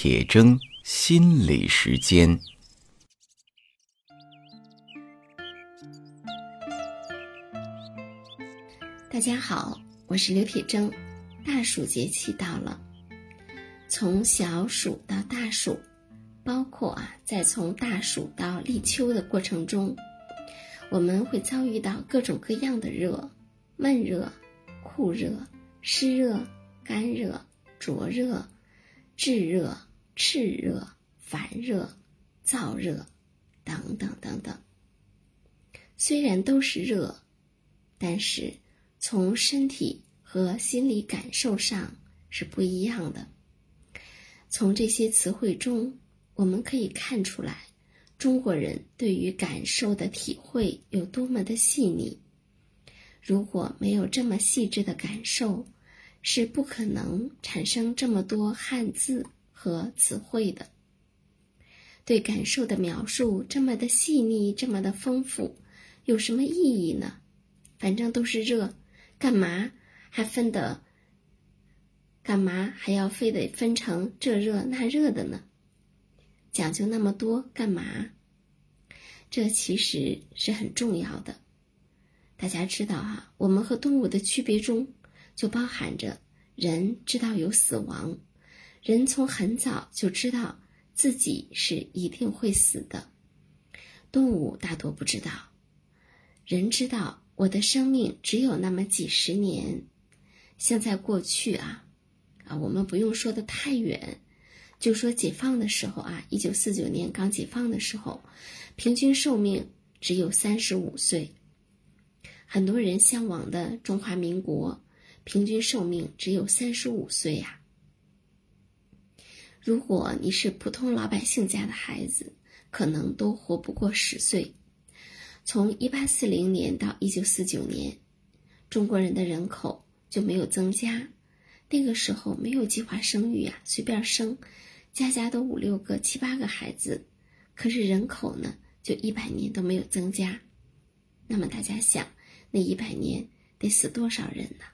铁铮心理时间。大家好，我是刘铁铮。大暑节气到了，从小暑到大暑，包括啊，在从大暑到立秋的过程中，我们会遭遇到各种各样的热：闷热、酷热、湿热、干热、灼热。炙热、炽热、烦热、燥热，等等等等。虽然都是热，但是从身体和心理感受上是不一样的。从这些词汇中，我们可以看出来，中国人对于感受的体会有多么的细腻。如果没有这么细致的感受，是不可能产生这么多汉字和词汇的。对感受的描述这么的细腻，这么的丰富，有什么意义呢？反正都是热，干嘛还分得？干嘛还要非得分成这热那热的呢？讲究那么多干嘛？这其实是很重要的。大家知道哈，我们和动物的区别中。就包含着人知道有死亡，人从很早就知道自己是一定会死的。动物大多不知道，人知道我的生命只有那么几十年。像在过去啊，啊，我们不用说的太远，就说解放的时候啊，一九四九年刚解放的时候，平均寿命只有三十五岁。很多人向往的中华民国。平均寿命只有三十五岁呀！如果你是普通老百姓家的孩子，可能都活不过十岁。从一八四零年到一九四九年，中国人的人口就没有增加。那个时候没有计划生育呀，随便生，家家都五六个、七八个孩子。可是人口呢，就一百年都没有增加。那么大家想，那一百年得死多少人呢？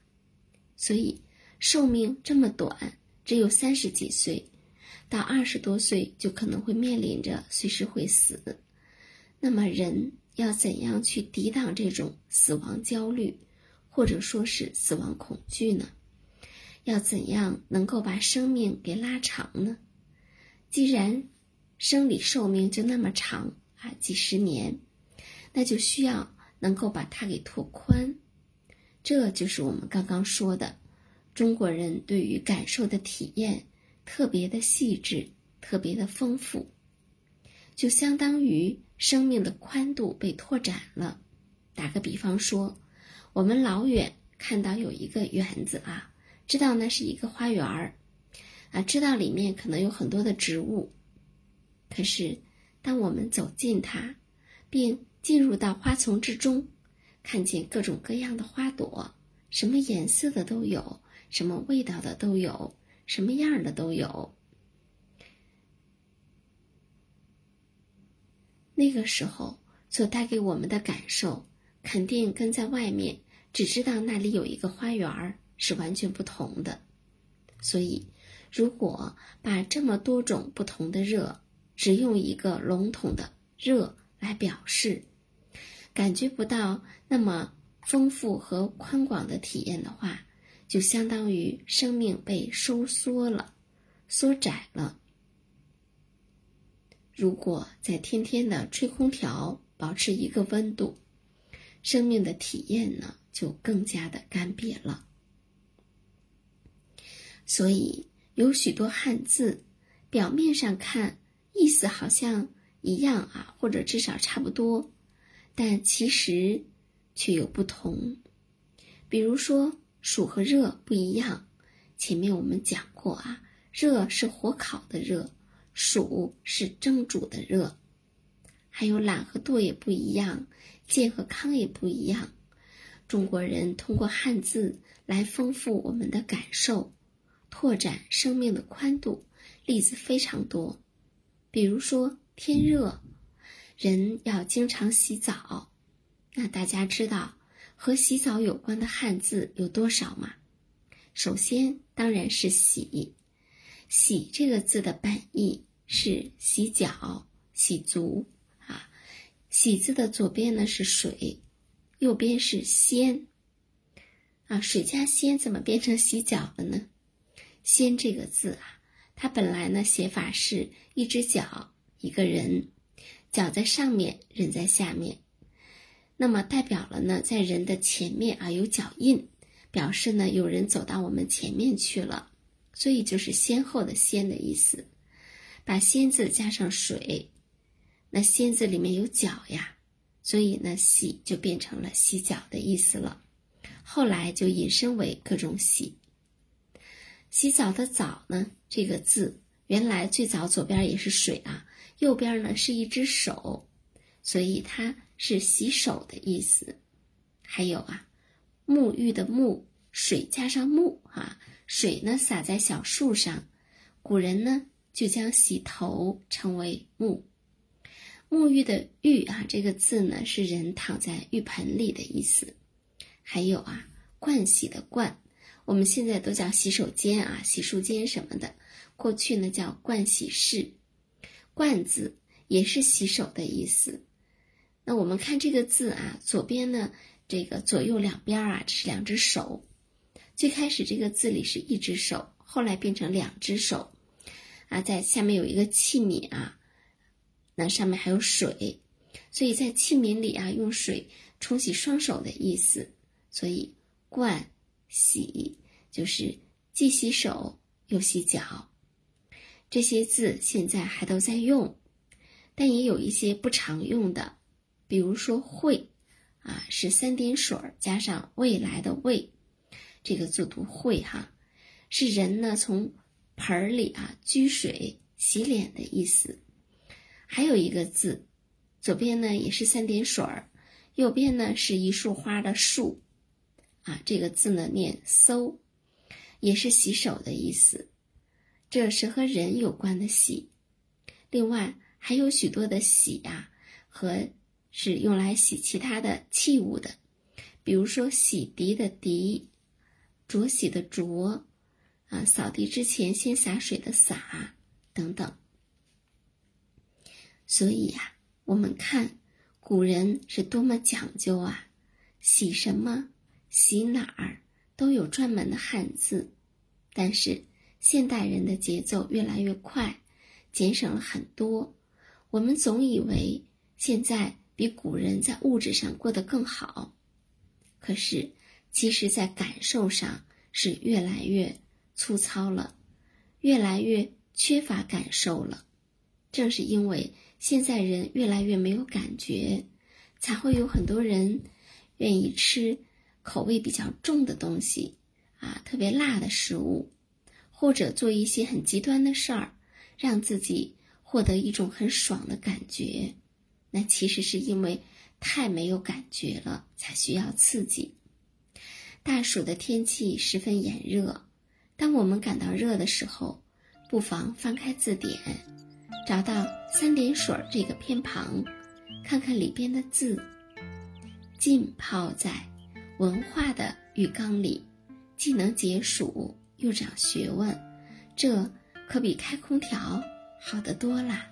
所以，寿命这么短，只有三十几岁，到二十多岁就可能会面临着随时会死。那么，人要怎样去抵挡这种死亡焦虑，或者说是死亡恐惧呢？要怎样能够把生命给拉长呢？既然生理寿命就那么长啊，几十年，那就需要能够把它给拓宽。这就是我们刚刚说的，中国人对于感受的体验特别的细致，特别的丰富，就相当于生命的宽度被拓展了。打个比方说，我们老远看到有一个园子啊，知道那是一个花园儿，啊，知道里面可能有很多的植物。可是，当我们走近它，并进入到花丛之中。看见各种各样的花朵，什么颜色的都有，什么味道的都有，什么样的都有。那个时候所带给我们的感受，肯定跟在外面只知道那里有一个花园是完全不同的。所以，如果把这么多种不同的热，只用一个笼统的“热”来表示。感觉不到那么丰富和宽广的体验的话，就相当于生命被收缩了、缩窄了。如果在天天的吹空调，保持一个温度，生命的体验呢就更加的干瘪了。所以有许多汉字，表面上看意思好像一样啊，或者至少差不多。但其实却有不同，比如说“暑”和“热”不一样。前面我们讲过啊，“热”是火烤的热，“暑”是蒸煮的热。还有“懒”和“惰”也不一样，“健”和“康”也不一样。中国人通过汉字来丰富我们的感受，拓展生命的宽度，例子非常多。比如说“天热”。人要经常洗澡，那大家知道和洗澡有关的汉字有多少吗？首先当然是“洗”，“洗”这个字的本意是洗脚、洗足啊。“洗”字的左边呢是水，右边是先啊。水加先怎么变成洗脚了呢？“先”这个字啊，它本来呢写法是一只脚，一个人，脚在上面，人在下面。那么代表了呢，在人的前面啊有脚印，表示呢有人走到我们前面去了，所以就是先后的“先”的意思。把“先”字加上水，那“先”字里面有脚呀，所以呢洗就变成了洗脚的意思了。后来就引申为各种洗。洗澡的“澡”呢，这个字原来最早左边也是水啊，右边呢是一只手，所以它。是洗手的意思，还有啊，沐浴的沐，水加上沐啊，水呢洒在小树上，古人呢就将洗头称为沐。沐浴的浴啊，这个字呢是人躺在浴盆里的意思。还有啊，盥洗的盥，我们现在都叫洗手间啊、洗漱间什么的，过去呢叫盥洗室。盥字也是洗手的意思。那我们看这个字啊，左边呢，这个左右两边啊，这是两只手。最开始这个字里是一只手，后来变成两只手，啊，在下面有一个器皿啊，那上面还有水，所以在器皿里啊，用水冲洗双手的意思。所以盥洗就是既洗手又洗脚。这些字现在还都在用，但也有一些不常用的。比如说“会”，啊，是三点水儿加上未来的“未”，这个字读“会”哈，是人呢从盆儿里啊掬水洗脸的意思。还有一个字，左边呢也是三点水儿，右边呢是一束花的“束”，啊，这个字呢念“搜”，也是洗手的意思。这是和人有关的“洗”。另外还有许多的“洗”啊和。是用来洗其他的器物的，比如说洗涤的涤，濯洗的濯，啊，扫地之前先洒水的洒等等。所以呀，我们看古人是多么讲究啊，洗什么、洗哪儿都有专门的汉字。但是现代人的节奏越来越快，节省了很多，我们总以为现在。比古人在物质上过得更好，可是，其实，在感受上是越来越粗糙了，越来越缺乏感受了。正是因为现在人越来越没有感觉，才会有很多人愿意吃口味比较重的东西，啊，特别辣的食物，或者做一些很极端的事儿，让自己获得一种很爽的感觉。那其实是因为太没有感觉了，才需要刺激。大暑的天气十分炎热，当我们感到热的时候，不妨翻开字典，找到三点水这个偏旁，看看里边的字，浸泡在文化的浴缸里，既能解暑又长学问，这可比开空调好得多啦。